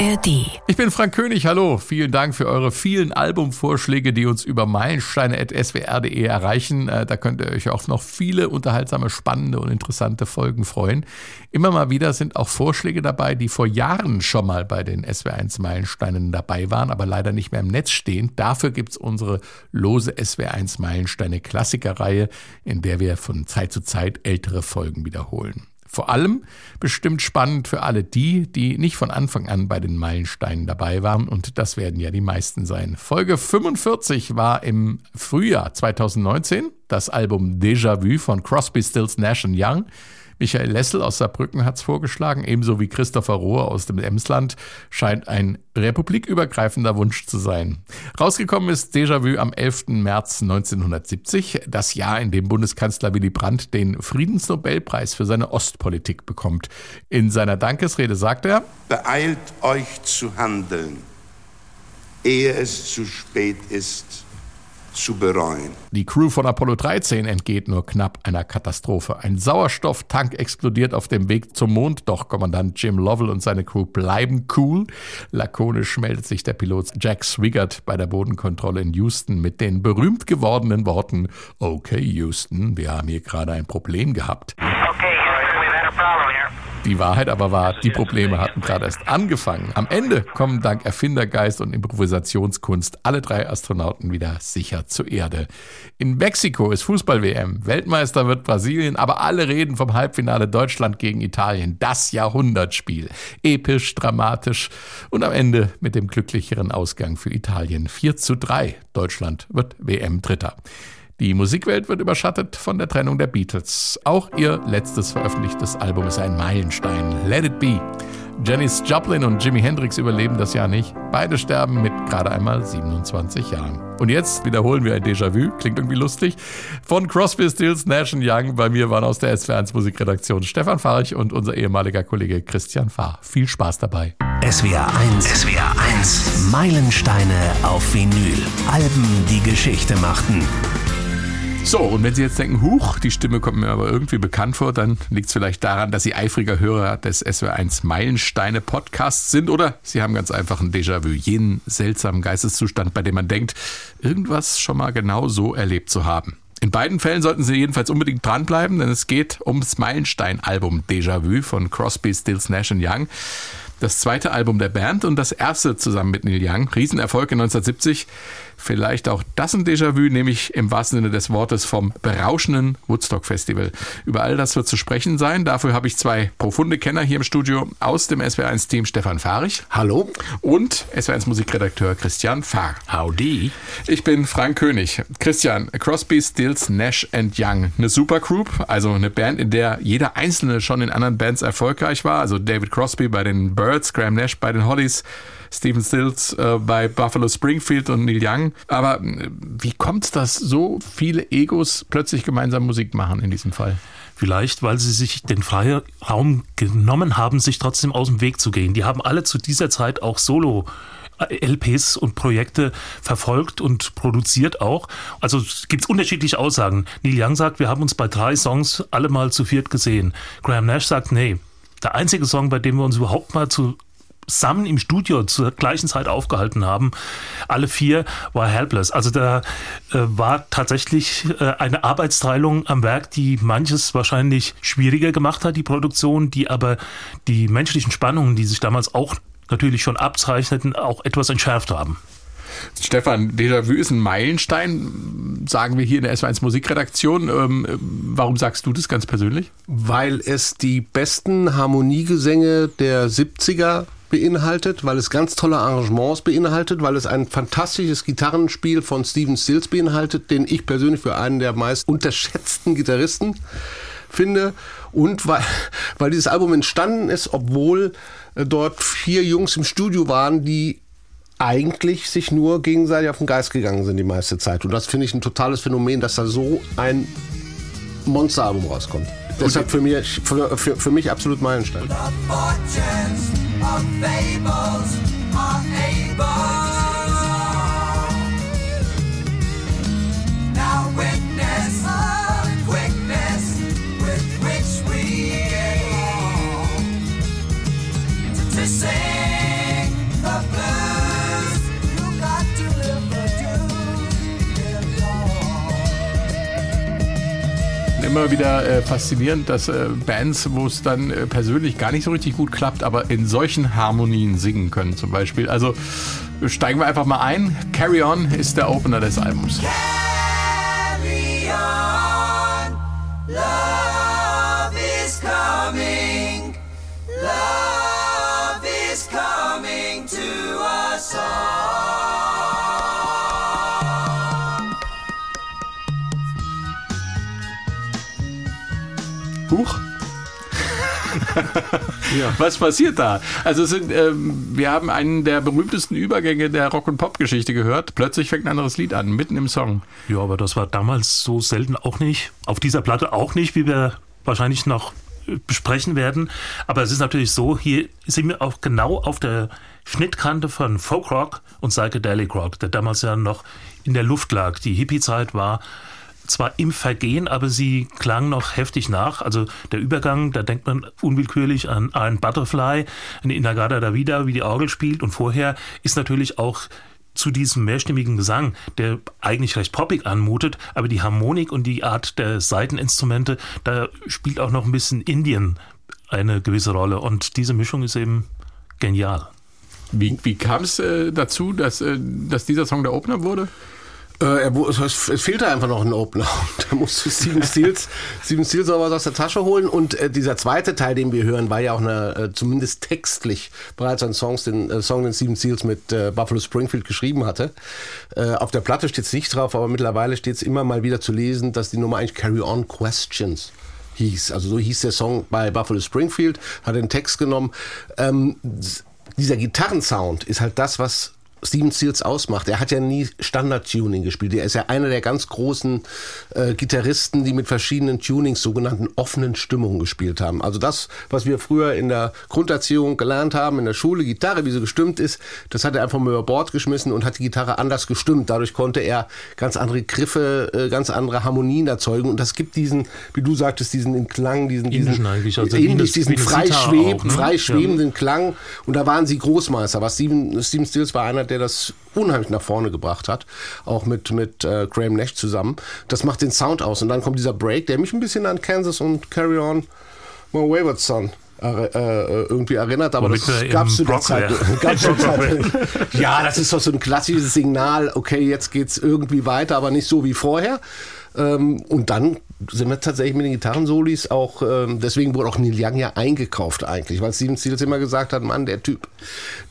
ARD. Ich bin Frank König, hallo. Vielen Dank für eure vielen Albumvorschläge, die uns über meilensteine.swr.de erreichen. Äh, da könnt ihr euch auf noch viele unterhaltsame, spannende und interessante Folgen freuen. Immer mal wieder sind auch Vorschläge dabei, die vor Jahren schon mal bei den SWR1 Meilensteinen dabei waren, aber leider nicht mehr im Netz stehen. Dafür gibt es unsere lose SWR1 Meilensteine Klassikerreihe, in der wir von Zeit zu Zeit ältere Folgen wiederholen. Vor allem bestimmt spannend für alle die, die nicht von Anfang an bei den Meilensteinen dabei waren und das werden ja die meisten sein. Folge 45 war im Frühjahr 2019 das Album Déjà Vu von Crosby, Stills, Nash Young. Michael Lessel aus Saarbrücken hat es vorgeschlagen, ebenso wie Christopher Rohr aus dem Emsland. Scheint ein republikübergreifender Wunsch zu sein. Rausgekommen ist Déjà-vu am 11. März 1970, das Jahr, in dem Bundeskanzler Willy Brandt den Friedensnobelpreis für seine Ostpolitik bekommt. In seiner Dankesrede sagt er, Beeilt euch zu handeln, ehe es zu spät ist zu bereuen. Die Crew von Apollo 13 entgeht nur knapp einer Katastrophe. Ein Sauerstofftank explodiert auf dem Weg zum Mond, doch Kommandant Jim Lovell und seine Crew bleiben cool. Lakonisch meldet sich der Pilot Jack Swigert bei der Bodenkontrolle in Houston mit den berühmt gewordenen Worten: Okay, Houston, wir haben hier gerade ein Problem gehabt. Okay, Die Wahrheit aber war, die Probleme hatten gerade erst angefangen. Am Ende kommen dank Erfindergeist und Improvisationskunst alle drei Astronauten wieder sicher zur Erde. In Mexiko ist Fußball-WM. Weltmeister wird Brasilien, aber alle reden vom Halbfinale Deutschland gegen Italien. Das Jahrhundertspiel. Episch, dramatisch und am Ende mit dem glücklicheren Ausgang für Italien. 4 zu 3. Deutschland wird WM-Dritter. Die Musikwelt wird überschattet von der Trennung der Beatles. Auch ihr letztes veröffentlichtes Album ist ein Meilenstein. Let It Be. Janis Joplin und Jimi Hendrix überleben das Jahr nicht. Beide sterben mit gerade einmal 27 Jahren. Und jetzt wiederholen wir ein Déjà-vu, klingt irgendwie lustig, von Crosby, Stills, Nash Young. Bei mir waren aus der SW1 Musikredaktion Stefan Farich und unser ehemaliger Kollege Christian Fahr. Viel Spaß dabei. SWR 1. SWR 1. Meilensteine auf Vinyl. Alben, die Geschichte machten. So, und wenn Sie jetzt denken, huch, die Stimme kommt mir aber irgendwie bekannt vor, dann liegt es vielleicht daran, dass Sie eifriger Hörer des SW1 Meilensteine Podcasts sind oder Sie haben ganz einfach ein Déjà-vu, jenen seltsamen Geisteszustand, bei dem man denkt, irgendwas schon mal genau so erlebt zu haben. In beiden Fällen sollten Sie jedenfalls unbedingt dranbleiben, denn es geht ums Meilenstein-Album Déjà-vu von Crosby, Stills, Nash Young. Das zweite Album der Band und das erste zusammen mit Neil Young. Riesenerfolg in 1970. Vielleicht auch das ein Déjà-vu, nämlich im wahrsten Sinne des Wortes vom berauschenden Woodstock Festival. Über all das wird zu sprechen sein. Dafür habe ich zwei profunde Kenner hier im Studio aus dem SW1-Team Stefan Fahrich. Hallo. Und SW1-Musikredakteur Christian Fahr. Howdy. Ich bin Frank König. Christian, Crosby, Stills, Nash and Young. Eine Supergroup, also eine Band, in der jeder Einzelne schon in anderen Bands erfolgreich war. Also David Crosby bei den Birds, Graham Nash bei den Hollies, Stephen Stills äh, bei Buffalo Springfield und Neil Young. Aber äh, wie kommt es, dass so viele Egos plötzlich gemeinsam Musik machen in diesem Fall? Vielleicht, weil sie sich den Freiraum genommen haben, sich trotzdem aus dem Weg zu gehen. Die haben alle zu dieser Zeit auch Solo LPs und Projekte verfolgt und produziert auch. Also es gibt unterschiedliche Aussagen. Neil Young sagt, wir haben uns bei drei Songs alle mal zu viert gesehen. Graham Nash sagt, nee, der einzige Song, bei dem wir uns überhaupt mal zusammen im Studio zur gleichen Zeit aufgehalten haben, alle vier, war Helpless. Also da äh, war tatsächlich äh, eine Arbeitsteilung am Werk, die manches wahrscheinlich schwieriger gemacht hat, die Produktion, die aber die menschlichen Spannungen, die sich damals auch natürlich schon abzeichneten, auch etwas entschärft haben. Stefan, Déjà-vu ist ein Meilenstein, sagen wir hier in der S1 Musikredaktion. Ähm, warum sagst du das ganz persönlich? Weil es die besten Harmoniegesänge der 70er beinhaltet, weil es ganz tolle Arrangements beinhaltet, weil es ein fantastisches Gitarrenspiel von Steven Stills beinhaltet, den ich persönlich für einen der meist unterschätzten Gitarristen finde und weil, weil dieses Album entstanden ist, obwohl äh, dort vier Jungs im Studio waren, die eigentlich sich nur gegenseitig auf den Geist gegangen sind die meiste Zeit. Und das finde ich ein totales Phänomen, dass da so ein Monsteralbum rauskommt. Deshalb für mich, für, für, für mich absolut Meilenstein. Immer wieder äh, faszinierend, dass äh, Bands, wo es dann äh, persönlich gar nicht so richtig gut klappt, aber in solchen Harmonien singen können zum Beispiel. Also steigen wir einfach mal ein. Carry On ist der Opener des Albums. Carry Was passiert da? Also sind, ähm, wir haben einen der berühmtesten Übergänge der Rock- und Pop-Geschichte gehört. Plötzlich fängt ein anderes Lied an, mitten im Song. Ja, aber das war damals so selten auch nicht. Auf dieser Platte auch nicht, wie wir wahrscheinlich noch äh, besprechen werden. Aber es ist natürlich so, hier sind wir auch genau auf der Schnittkante von Folkrock und Psychedelic Rock, der damals ja noch in der Luft lag. Die Hippie-Zeit war zwar im Vergehen, aber sie klang noch heftig nach. Also der Übergang, da denkt man unwillkürlich an ein Butterfly, eine Inagada da Vida, wie die Orgel spielt. Und vorher ist natürlich auch zu diesem mehrstimmigen Gesang, der eigentlich recht poppig anmutet, aber die Harmonik und die Art der Saiteninstrumente, da spielt auch noch ein bisschen Indien eine gewisse Rolle. Und diese Mischung ist eben genial. Wie, wie kam es äh, dazu, dass, äh, dass dieser Song der Opener wurde? Äh, er, es, es fehlte einfach noch ein Opener. Da musste Steven Stills, Steven aber was aus der Tasche holen. Und äh, dieser zweite Teil, den wir hören, war ja auch eine, äh, zumindest textlich bereits ein Songs, den, äh, Song, den Steven Stills mit äh, Buffalo Springfield geschrieben hatte. Äh, auf der Platte steht es nicht drauf, aber mittlerweile steht es immer mal wieder zu lesen, dass die Nummer eigentlich Carry On Questions hieß. Also so hieß der Song bei Buffalo Springfield, hat den Text genommen. Ähm, dieser Gitarrensound ist halt das, was Steven Stills ausmacht. Er hat ja nie Standard-Tuning gespielt. Er ist ja einer der ganz großen äh, Gitarristen, die mit verschiedenen Tunings, sogenannten offenen Stimmungen gespielt haben. Also das, was wir früher in der Grunderziehung gelernt haben, in der Schule, Gitarre, wie sie gestimmt ist, das hat er einfach mal über Bord geschmissen und hat die Gitarre anders gestimmt. Dadurch konnte er ganz andere Griffe, äh, ganz andere Harmonien erzeugen. Und das gibt diesen, wie du sagtest, diesen Klang, diesen, diesen eigentlich, also ähnlich, diesen frei, schweb, auch, ne? frei Ja. Klang. Und da waren sie Großmeister. Was Steven, Steven Stills war einer, der das unheimlich nach vorne gebracht hat. Auch mit, mit äh, Graham Nash zusammen. Das macht den Sound aus. Und dann kommt dieser Break, der mich ein bisschen an Kansas und Carry On My Wayward Son er, äh, irgendwie erinnert, aber Womit das gab's im zu der Zeit. ja, das ist doch so ein klassisches Signal. Okay, jetzt geht's irgendwie weiter, aber nicht so wie vorher. Ähm, und dann sind wir tatsächlich mit den Gitarrensolis auch, ähm, deswegen wurde auch Neil Young ja eingekauft eigentlich, weil Steven Stills immer gesagt hat, Mann, der Typ,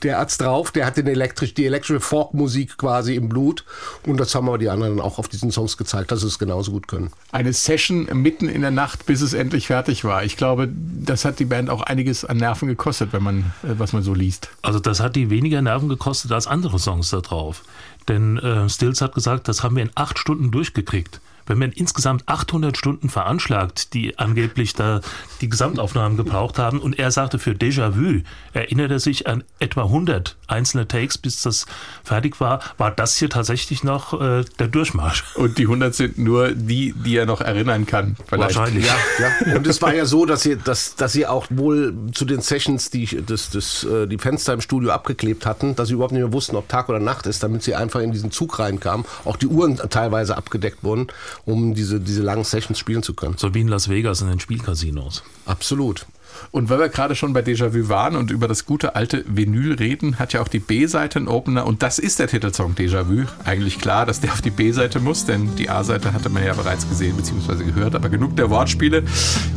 der hat's drauf, der hat den elektrisch, die elektrische Folkmusik quasi im Blut und das haben aber die anderen auch auf diesen Songs gezeigt, dass sie es genauso gut können. Eine Session mitten in der Nacht, bis es endlich fertig war. Ich glaube, das hat die Band auch einiges an Nerven gekostet, wenn man, äh, was man so liest. Also das hat die weniger Nerven gekostet als andere Songs da drauf. Denn äh, Stills hat gesagt, das haben wir in acht Stunden durchgekriegt. Wenn man insgesamt 800 Stunden veranschlagt, die angeblich da die Gesamtaufnahmen gebraucht haben, und er sagte für Déjà-vu, erinnert er sich an etwa 100 einzelne Takes, bis das fertig war, war das hier tatsächlich noch äh, der Durchmarsch. Und die 100 sind nur die, die er noch erinnern kann. Vielleicht. Wahrscheinlich. Ja, ja. Und es war ja so, dass sie, dass, dass sie auch wohl zu den Sessions die, das, das, äh, die Fenster im Studio abgeklebt hatten, dass sie überhaupt nicht mehr wussten, ob Tag oder Nacht ist, damit sie einfach in diesen Zug reinkamen. Auch die Uhren teilweise abgedeckt wurden, um diese, diese langen Sessions spielen zu können. So wie in Las Vegas in den Spielcasinos. Absolut. Und weil wir gerade schon bei Déjà-vu waren und über das gute alte Vinyl reden, hat ja auch die B-Seite einen Opener und das ist der Titelsong Déjà-vu. Eigentlich klar, dass der auf die B-Seite muss, denn die A-Seite hatte man ja bereits gesehen bzw. gehört, aber genug der Wortspiele.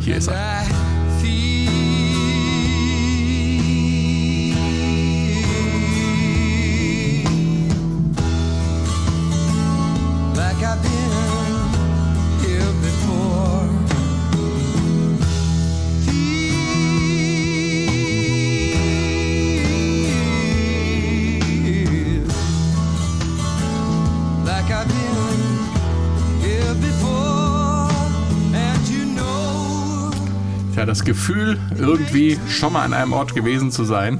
Hier ist er. Gefühl, irgendwie schon mal an einem Ort gewesen zu sein,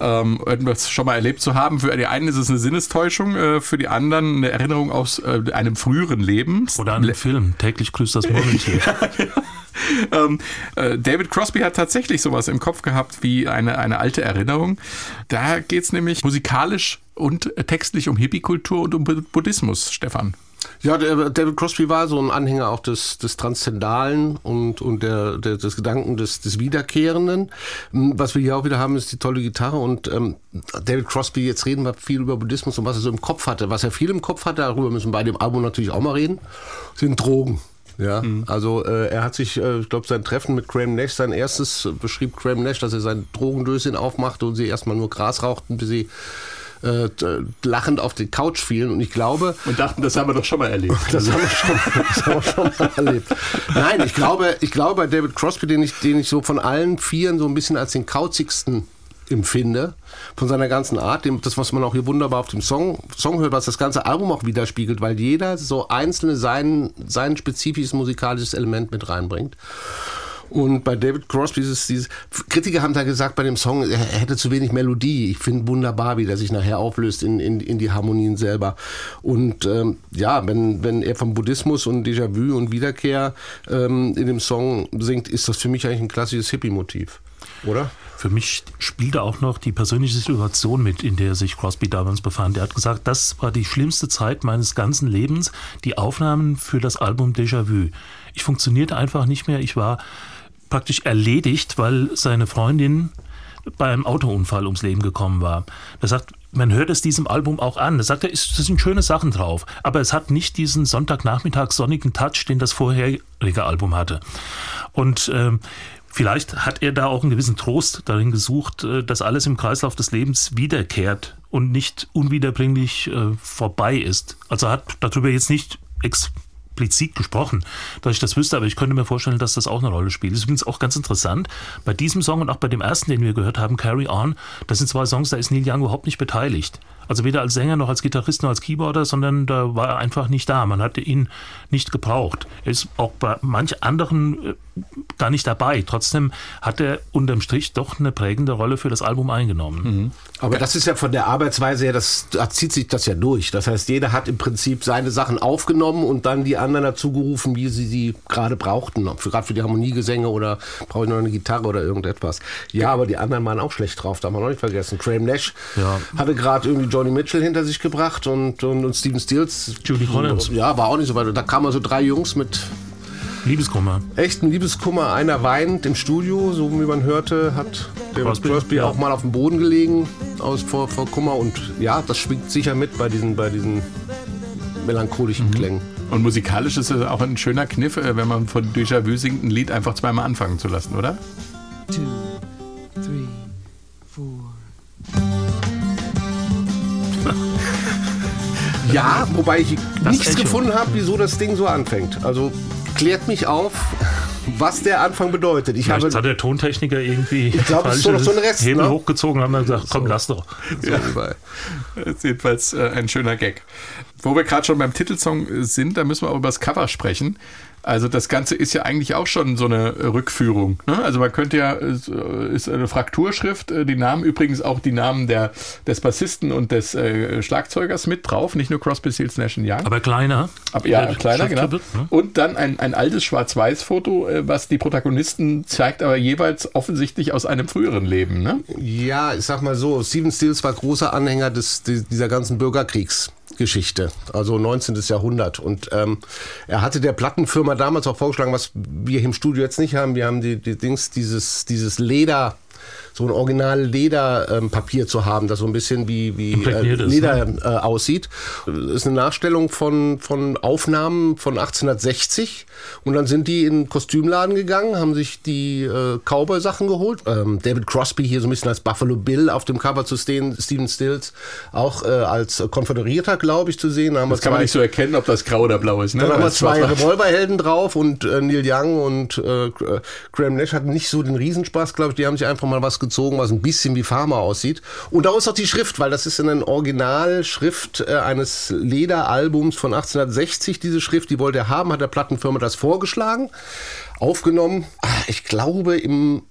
ähm, irgendwas schon mal erlebt zu haben. Für die einen ist es eine Sinnestäuschung, äh, für die anderen eine Erinnerung aus äh, einem früheren Leben. Oder an dem Film, täglich grüßt das Murmeltier. ähm, äh, David Crosby hat tatsächlich sowas im Kopf gehabt wie eine, eine alte Erinnerung. Da geht es nämlich musikalisch und textlich um Hippie-Kultur und um Bu- Buddhismus, Stefan. Ja, der, David Crosby war so ein Anhänger auch des, des Transzendalen und, und der, der, des Gedanken des, des Wiederkehrenden. Hm, Was wir hier auch wieder haben, ist die tolle Gitarre und ähm, David Crosby, jetzt reden wir viel über Buddhismus und was er so im Kopf hatte. Was er viel im Kopf hatte, darüber müssen wir bei dem Album natürlich auch mal reden, sind Drogen. Ja, also äh, er hat sich, äh, ich glaube, sein Treffen mit Graham Nash, sein erstes äh, beschrieb Graham Nash, dass er sein Drogendöschen aufmachte und sie erstmal nur Gras rauchten, bis sie äh, lachend auf die Couch fielen. Und ich glaube, Und dachten, das haben wir doch schon mal erlebt. das haben wir schon, das haben wir schon mal erlebt. Nein, ich glaube, ich glaube bei David Crosby, den ich, den ich so von allen Vieren so ein bisschen als den kauzigsten empfinde, von seiner ganzen Art, dem, das, was man auch hier wunderbar auf dem Song, Song hört, was das ganze Album auch widerspiegelt, weil jeder so einzelne sein, sein spezifisches musikalisches Element mit reinbringt. Und bei David Crosby ist es dieses, Kritiker haben da gesagt bei dem Song, er hätte zu wenig Melodie. Ich finde wunderbar, wie der sich nachher auflöst in, in, in die Harmonien selber. Und ähm, ja, wenn, wenn er vom Buddhismus und Déjà-vu und Wiederkehr ähm, in dem Song singt, ist das für mich eigentlich ein klassisches Hippie-Motiv. Oder? Für mich spielte auch noch die persönliche Situation mit, in der sich Crosby damals befand. Er hat gesagt, das war die schlimmste Zeit meines ganzen Lebens, die Aufnahmen für das Album Déjà-vu. Ich funktionierte einfach nicht mehr. Ich war praktisch erledigt, weil seine Freundin bei einem Autounfall ums Leben gekommen war. Er sagt, man hört es diesem Album auch an. Er sagt, es sind schöne Sachen drauf, aber es hat nicht diesen Sonntagnachmittag sonnigen Touch, den das vorherige Album hatte. Und ähm, vielleicht hat er da auch einen gewissen Trost darin gesucht, äh, dass alles im Kreislauf des Lebens wiederkehrt und nicht unwiederbringlich äh, vorbei ist. Also hat darüber jetzt nicht explizit gesprochen, dass ich das wüsste, aber ich könnte mir vorstellen, dass das auch eine Rolle spielt. Das ist übrigens auch ganz interessant. Bei diesem Song und auch bei dem ersten, den wir gehört haben, Carry On, das sind zwei Songs, da ist Neil Young überhaupt nicht beteiligt. Also weder als Sänger noch als Gitarrist noch als Keyboarder, sondern da war er einfach nicht da. Man hatte ihn nicht gebraucht. Er ist auch bei manch anderen äh, gar nicht dabei. Trotzdem hat er unterm Strich doch eine prägende Rolle für das Album eingenommen. Aber das ist ja von der Arbeitsweise her, das, da zieht sich das ja durch. Das heißt, jeder hat im Prinzip seine Sachen aufgenommen und dann die anderen dazu gerufen, wie sie sie gerade brauchten. Gerade für die Harmoniegesänge oder brauche ich noch eine Gitarre oder irgendetwas. Ja, aber die anderen waren auch schlecht drauf, darf man auch nicht vergessen. Graham Nash Ja. hatte gerade irgendwie Johnny Mitchell hinter sich gebracht und, und, und Steven Stills. Judy Collins. Ja, war auch nicht so weit. Da kamen also drei Jungs mit Liebeskummer. echten Liebeskummer. Einer weint im Studio, so wie man hörte, hat David Crosby, Crosby, ja. auch mal auf dem Boden gelegen aus, vor, vor Kummer. Und ja, das schwingt sicher mit bei diesen, bei diesen melancholischen Mhm. Klängen. Und musikalisch ist es auch ein schöner Kniff, äh, wenn man von Déjà-vu singt, ein Lied einfach zweimal anfangen zu lassen, oder? two, three, Ja, wobei ich Das nichts Echo. gefunden habe, wieso das Ding so anfängt. Also klärt mich auf, was der Anfang bedeutet. Ich Vielleicht habe hat der Tontechniker irgendwie ich glaub, es ist so noch so ein Rest, Hebel ne? hochgezogen und haben dann gesagt, komm, lass doch. so überall. Das ist jedenfalls äh, ein schöner Gag. Wo wir gerade schon beim Titelsong sind, da müssen wir auch über das Cover sprechen. Also das Ganze ist ja eigentlich auch schon so eine Rückführung. Ne? Also man könnte ja, es äh, ist eine Frakturschrift, äh, die Namen übrigens auch die Namen der, des Bassisten und des äh, Schlagzeugers mit drauf, nicht nur Crosby, Stills, Nash Young. Aber kleiner. Aber ja, Der kleiner, genau. Ne? Und dann ein, ein altes Schwarz-Weiß-Foto, äh, was die Protagonisten zeigt, aber jeweils offensichtlich aus einem früheren Leben. Ne? Ja, ich sag mal so, Stephen Stills war großer Anhänger des, di- dieser ganzen Bürgerkriegsgeschichte, also 19. Jahrhundert. Und ähm, er hatte der Plattenfirma damals auch vorgeschlagen, was wir hier im Studio jetzt nicht haben. Wir haben die, die Dings, dieses, dieses Leder, so ein original Lederpapier ähm, Papier zu haben, das so ein bisschen wie, wie äh, Imprägniert ist, Leder äh, aussieht. Das ist eine Nachstellung von, von Aufnahmen von 1860. Und dann sind die in den Kostümladen gegangen, haben sich die äh, Cowboy-Sachen geholt. Ähm, David Crosby hier so ein bisschen als Buffalo Bill auf dem Cover zu stehen, Stephen Stills auch äh, als Konföderierter, glaube ich, zu sehen. Da haben Das kann man zwei- nicht so erkennen, ob das grau oder blau ist. Ne? dann haben wir zwei Revolverhelden drauf und äh, Neil Young und äh, Graham Nash hatten nicht so den Riesenspaß, glaube ich. Die haben sich einfach mal was gezogen, was ein bisschen wie Pharma aussieht. Und daraus auch die Schrift, weil das ist eine Originalschrift äh, eines Lederalbums von 1860. Diese Schrift, die wollte er haben, hat der Plattenfirma das vorgeschlagen. Aufgenommen, ah, ich glaube, im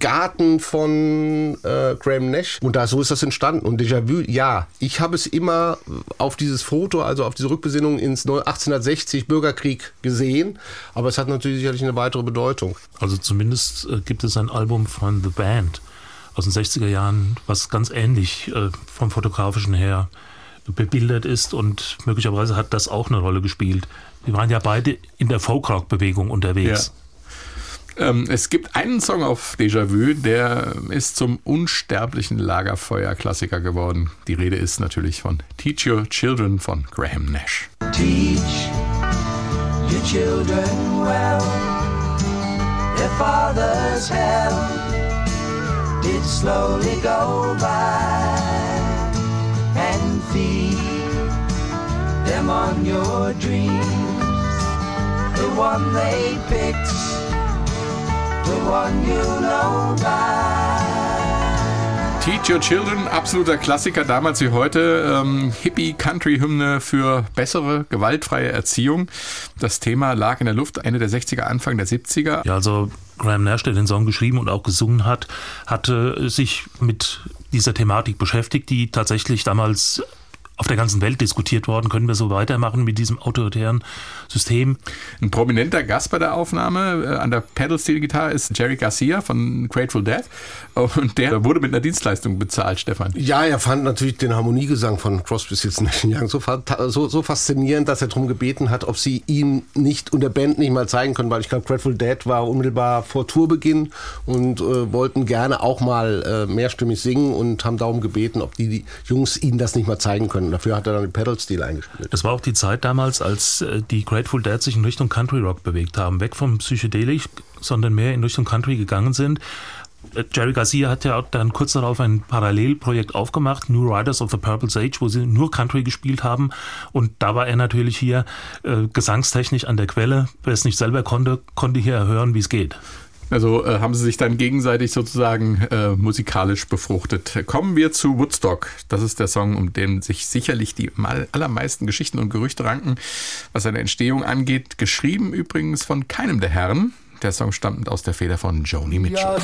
Garten von äh, Graham Nash. Und da so ist das entstanden. Und Déjà-vu, ja, ich habe es immer auf dieses Foto, also auf diese Rückbesinnung ins Neu- 1860 Bürgerkrieg gesehen. Aber es hat natürlich sicherlich eine weitere Bedeutung. Also zumindest äh, gibt es ein Album von The Band aus den 60er Jahren, was ganz ähnlich äh, vom fotografischen her bebildert ist und möglicherweise hat das auch eine Rolle gespielt. Wir waren ja beide in der Folkrock-Bewegung unterwegs. Ähm, es gibt einen Song auf Déjà-vu, der ist zum unsterblichen Lagerfeuer-Klassiker geworden. Die Rede ist natürlich von Teach Your Children von Graham Nash. Teach your children well. Their father's hell did slowly go by and feed them on your dreams. The one they picked, Teach Your Children, absoluter Klassiker damals wie heute. Ähm, Hippie-Country-Hymne für bessere, gewaltfreie Erziehung. Das Thema lag in der Luft Ende der 60er, Anfang der 70er. Ja, also Graham Nash, der den Song geschrieben und auch gesungen hat, hatte sich mit dieser Thematik beschäftigt, die tatsächlich damals auf der ganzen Welt diskutiert worden. Können wir so weitermachen mit diesem autoritären System? Ein prominenter Gast bei der Aufnahme äh, an der Pedal-Steel-Gitarre ist Jerry Garcia von Grateful Dead. Und der wurde mit einer Dienstleistung bezahlt, Stefan. Ja, er fand natürlich den Harmoniegesang von Crosby, Stills Young so, so, so faszinierend, dass er darum gebeten hat, ob sie ihm nicht und der Band nicht mal zeigen können, weil ich glaube, Grateful Dead war unmittelbar vor Tourbeginn und äh, wollten gerne auch mal äh, mehrstimmig singen und haben darum gebeten, ob die, die Jungs ihnen das nicht mal zeigen können. Dafür hat er dann den Pedal-Stil eingespielt. Das war auch die Zeit damals, als äh, die Grateful Dead sich in Richtung Country Rock bewegt haben. Weg vom Psychedelic, sondern mehr in Richtung Country gegangen sind. Äh, Jerry Garcia hat ja auch dann kurz darauf ein Parallelprojekt aufgemacht, New Riders of the Purple Sage, wo sie nur Country gespielt haben. Und da war er natürlich hier äh, gesangstechnisch an der Quelle. Wer es nicht selber konnte, konnte hier hören, wie es geht. Also äh, haben sie sich dann gegenseitig sozusagen äh, musikalisch befruchtet. Kommen wir zu Woodstock. Das ist der Song, um den sich sicherlich die allermeisten Geschichten und Gerüchte ranken, was seine Entstehung angeht. Geschrieben übrigens von keinem der Herren. Der Song stammt aus der Feder von Joni Mitchell.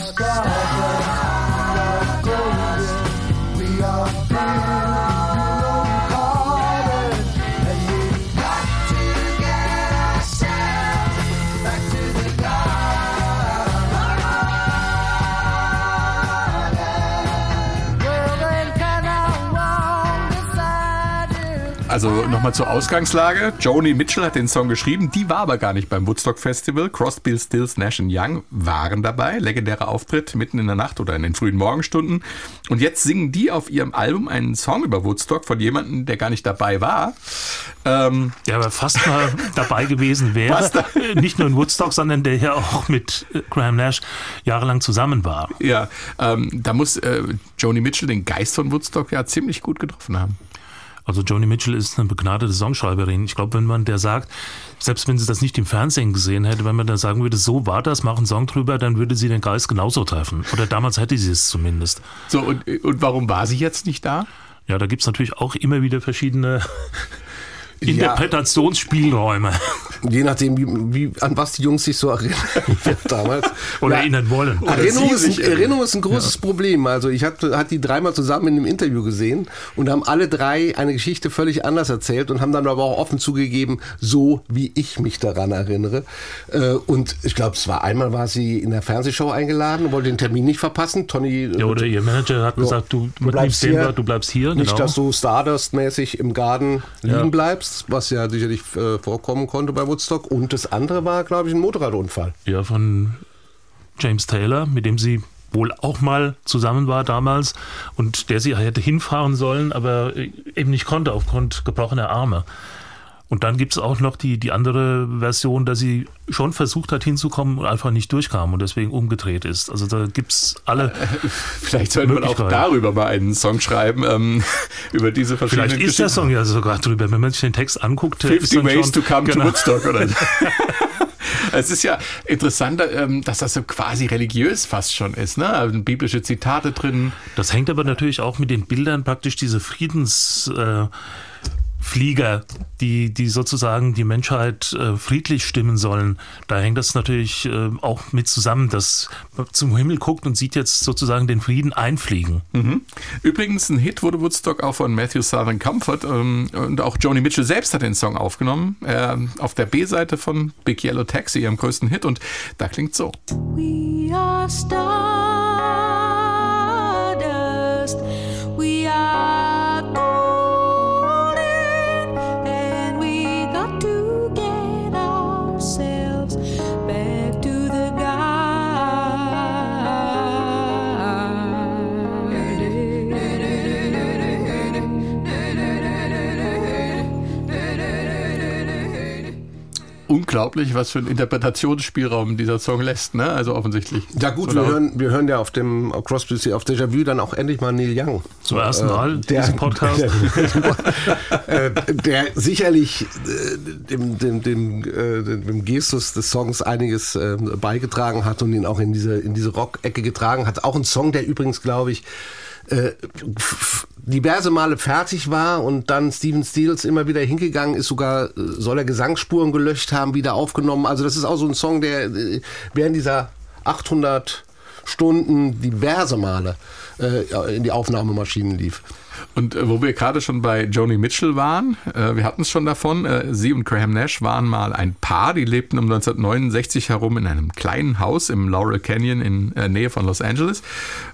Also nochmal zur Ausgangslage. Joni Mitchell hat den Song geschrieben, die war aber gar nicht beim Woodstock Festival. Crosby, Stills, Nash Young waren dabei. Legendärer Auftritt mitten in der Nacht oder in den frühen Morgenstunden. Und jetzt singen die auf ihrem Album einen Song über Woodstock von jemandem, der gar nicht dabei war. Ähm, Der aber fast mal dabei gewesen wäre. Da- Nicht nur in Woodstock, sondern der ja auch mit äh, Graham Nash jahrelang zusammen war. ja, ähm, da muss äh, Joni Mitchell den Geist von Woodstock ja ziemlich gut getroffen haben. Also Joni Mitchell ist eine begnadete Songschreiberin. Ich glaube, wenn man der sagt, selbst wenn sie das nicht im Fernsehen gesehen hätte, wenn man da sagen würde, so war das, mach einen Song drüber, dann würde sie den Geist genauso treffen. Oder damals hätte sie es zumindest. So, und, und warum war sie jetzt nicht da? Ja, da gibt's natürlich auch immer wieder verschiedene Ja. Interpretationsspielräume Je nachdem, wie, wie, an was die Jungs sich so erinnern damals. oder Ja. erinnern wollen. Erinnerung ist. Erinnerung ist ein großes Problem. Also ich habe hat die dreimal zusammen in einem Interview gesehen und haben alle drei eine Geschichte völlig anders erzählt und haben dann aber auch offen zugegeben, so wie ich mich daran erinnere. Äh, Und ich glaube, es war einmal war sie in der Fernsehshow eingeladen und wollte den Termin nicht verpassen. Tony Ja, oder ihr Manager hat Ja. gesagt, du, Du bleibst hier. Du bleibst hier. Nicht, genau. dass du Stardust-mäßig im Garten liegen Ja. Was ja sicherlich äh, vorkommen konnte bei Woodstock. Und das andere war, glaube ich, ein Motorradunfall. Ja, von James Taylor, mit dem sie wohl auch mal zusammen war damals und der sie hätte hinfahren sollen, aber eben nicht konnte aufgrund gebrochener Arme. Und dann gibt es auch noch die, die andere Version, dass sie schon versucht hat hinzukommen und einfach nicht durchkam und deswegen umgedreht ist. Also da gibt es alle. Vielleicht sollte man auch darüber mal einen Song schreiben, ähm, über diese verschiedenen Vielleicht ist der. Song ja sogar drüber. Wenn man sich den Text anguckt, ist 50 dann Ways schon, to Come genau. to Woodstock, oder? Es ist ja interessant, ähm, dass das so quasi religiös fast schon ist, ne? Also Biblische Zitate drin. Das hängt aber natürlich auch mit den Bildern praktisch diese Friedensflieger, äh, Flieger, die, die sozusagen die Menschheit äh, friedlich stimmen sollen. Da hängt das natürlich äh, auch mit zusammen, dass man zum Himmel guckt und sieht jetzt sozusagen den Frieden einfliegen. Mhm. Übrigens, ein Hit wurde Woodstock auch von Matthew Southern Comfort ähm, und auch Joni Mitchell selbst hat den Song aufgenommen. Äh, auf der B-Seite von Big Yellow Taxi, ihrem größten Hit, und da klingt so. We are stardust. We are unglaublich, was für einen Interpretationsspielraum dieser Song lässt, ne? Also offensichtlich. Ja gut, So wir hören, wir hören ja auf dem auf Crosby auf Déjà Vu dann auch endlich mal Neil Young. Zum ersten Mal der, diesen Podcast. äh, der sicherlich äh, dem, dem, dem, äh, dem Gestus des Songs einiges äh, beigetragen hat und ihn auch in diese, in diese Rock-Ecke getragen hat. Auch ein Song, der übrigens, glaube ich, äh, diverse Male fertig war und dann Steven Stills immer wieder hingegangen ist, sogar äh, soll er Gesangsspuren gelöscht haben, wieder aufgenommen. Also das ist auch so ein Song, der äh, während dieser 800 Stunden diverse Male äh, in die Aufnahmemaschinen lief. Und äh, wo wir gerade schon bei Joni Mitchell waren, äh, wir hatten es schon davon, äh, sie und Graham Nash waren mal ein Paar, die lebten um 1969 herum in einem kleinen Haus im Laurel Canyon in äh, Nähe von Los Angeles.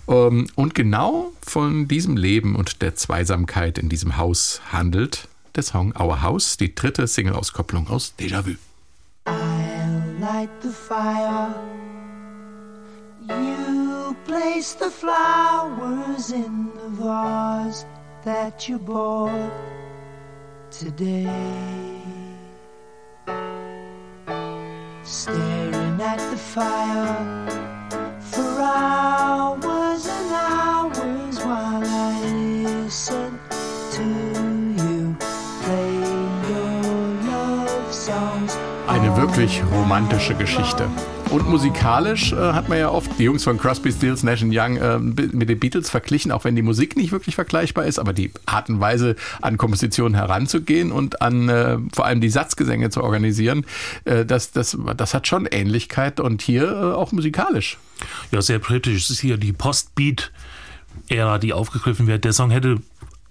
Ähm, und genau von diesem Leben und der Zweisamkeit in diesem Haus handelt der Song Our House, die dritte Single-Auskopplung aus Déjà Vu. I'll light the fire. You place the flowers in the vase that you bought today. Staring at the fire for hours wirklich romantische Geschichte. Und musikalisch äh, hat man ja oft die Jungs von Crosby, Stills, Nash Young äh, mit den Beatles verglichen, auch wenn die Musik nicht wirklich vergleichbar ist, aber die Art und Weise an Kompositionen heranzugehen und an äh, vor allem die Satzgesänge zu organisieren, äh, das, das, das hat schon Ähnlichkeit und hier äh, auch musikalisch. Ja, sehr britisch. Es ist hier die Post-Beat-Ära, die aufgegriffen wird. Der Song hätte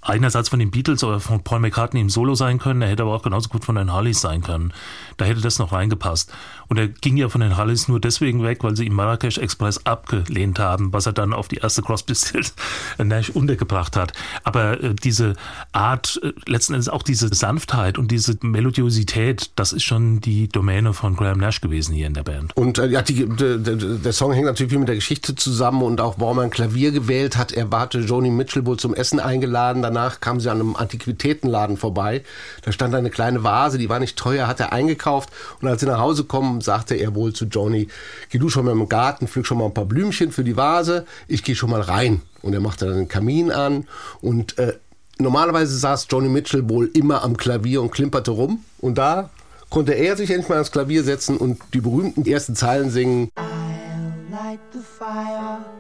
einerseits von den Beatles oder von Paul McCartney im Solo sein können, er hätte aber auch genauso gut von den Harleys sein können. Da hätte das noch reingepasst. Und er ging ja von den Harleys nur deswegen weg, weil sie ihm Marrakesch Express abgelehnt haben, was er dann auf die erste Crosby Stills Nash untergebracht hat. Aber äh, diese Art, äh, letzten Endes auch diese Sanftheit und diese Melodiosität, das ist schon die Domäne von Graham Nash gewesen hier in der Band. Und äh, ja, die, der, der, der Song hängt natürlich viel mit der Geschichte zusammen und auch warum er ein Klavier gewählt hat. Er hatte Joni Mitchell wohl zum Essen eingeladen. Danach kam sie an einem Antiquitätenladen vorbei. Da stand eine kleine Vase, die war nicht teuer, hat er eingekauft. Und als sie nach Hause kommen, sagte er wohl zu Joni, geh du schon mal im Garten, pflück schon mal ein paar Blümchen für die Vase. Ich gehe schon mal rein. Und er machte dann den Kamin an und äh, Normalerweise saß Joni Mitchell wohl immer am Klavier und klimperte rum. Und da konnte er sich endlich mal ans Klavier setzen und die berühmten ersten Zeilen singen. I'll light the fire.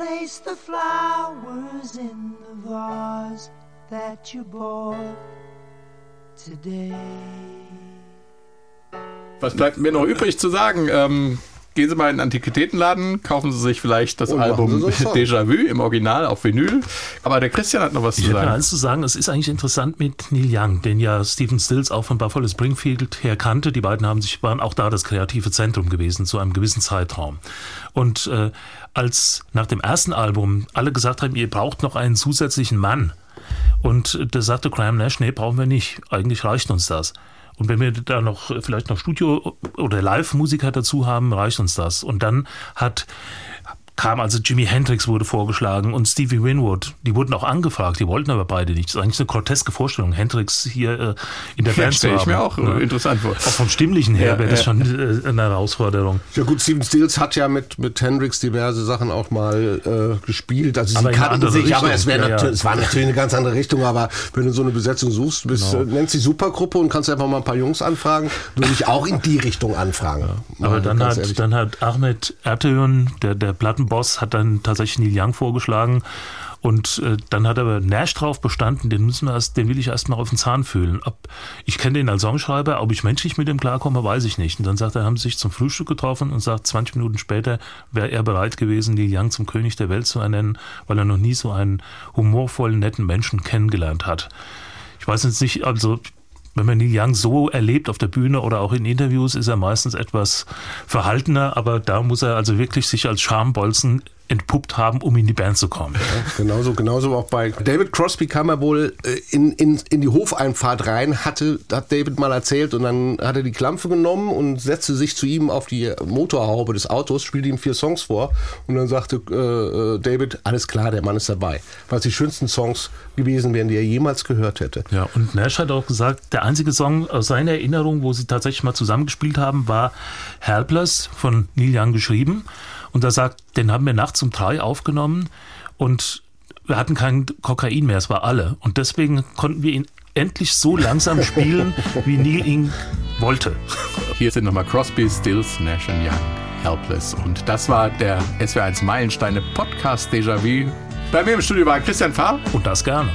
Place the flowers in the vase that you bought today. Was bleibt mir noch übrig zu sagen? Ähm, gehen Sie mal in den Antiquitätenladen, kaufen Sie sich vielleicht das Und machen Album Sie so einen Song. Déjà Vu im Original auf Vinyl. Aber der Christian hat noch was Ich zu sagen. eins zu sagen, es ist eigentlich interessant mit Neil Young, den ja Stephen Stills auch von Buffalo Springfield her kannte. Die beiden haben sich, waren auch da das kreative Zentrum gewesen zu einem gewissen Zeitraum. Und äh, als nach dem ersten Album alle gesagt haben, ihr braucht noch einen zusätzlichen Mann. Und äh, da sagte Graham Nash, nee, brauchen wir nicht. Eigentlich reicht uns das. Und wenn wir da noch vielleicht noch Studio- oder Live-Musiker dazu haben, reicht uns das. Und dann hat kam also Jimi Hendrix wurde vorgeschlagen und Stevie Winwood. Die wurden auch angefragt, die wollten aber beide nicht. Das ist eigentlich eine groteske Vorstellung, Hendrix hier äh, in der Ja, Band zu stell ich haben. mir auch äh, interessant vor. Auch vom Stimmlichen her Ja, wäre das ja. schon äh, eine Herausforderung. Ja gut, Steven Stills hat ja mit, mit Hendrix diverse Sachen auch mal äh, gespielt. Also Aber sie kannten sich, aber Richtung. es, ja. natür- es war natürlich eine ganz andere Richtung. Aber wenn du so eine Besetzung suchst, bist, Genau. äh, nennst die Supergruppe und kannst einfach mal ein paar Jungs anfragen, würde ich auch in die Richtung anfragen. Aber dann hat, dann hat Ahmed Ertegun, der, der Plattenboss, hat dann tatsächlich Neil Young vorgeschlagen. Und äh, dann hat aber Nash drauf bestanden, den müssen wir erst, den will ich erst mal auf den Zahn fühlen. Ob, ich kenne den als Songschreiber, ob ich menschlich mit ihm klarkomme, weiß ich nicht. Und dann sagt er, haben sie sich zum Frühstück getroffen und sagt, 20 Minuten später wäre er bereit gewesen, Neil Young zum König der Welt zu ernennen, weil er noch nie so einen humorvollen, netten Menschen kennengelernt hat. Ich weiß jetzt nicht, also wenn man Neil Young so erlebt auf der Bühne oder auch in Interviews, ist er meistens etwas verhaltener, aber da muss er also wirklich sich als Schambolzen entpuppt haben, um in die Band zu kommen. Genauso, genauso auch bei David Crosby kam er wohl äh, in, in, in die Hofeinfahrt rein, hatte, hat David mal erzählt und dann hat er die Klampfe genommen und setzte sich zu ihm auf die Motorhaube des Autos, spielte ihm vier Songs vor und dann sagte äh, äh, David, alles klar, der Mann ist dabei. Was die schönsten Songs gewesen wären, die er jemals gehört hätte. Ja, und Nash hat auch gesagt, der einzige Song aus seiner Erinnerung, wo sie tatsächlich mal zusammengespielt haben, war Helpless von Neil Young geschrieben. Und er sagt, den haben wir nachts um drei aufgenommen und wir hatten kein Kokain mehr, es war alle. Und deswegen konnten wir ihn endlich so langsam spielen, wie Neil ihn wollte. Hier sind nochmal Crosby, Stills, Nash Young, Helpless. Und das war der SW1 Meilensteine Podcast Déjà-vu. Bei mir im Studio war Christian Fahr Und das gerne.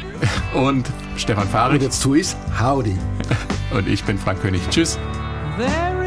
und Stefan Und Fahrig. jetzt tue ich's. Howdy. Und ich bin Frank König. Tschüss. There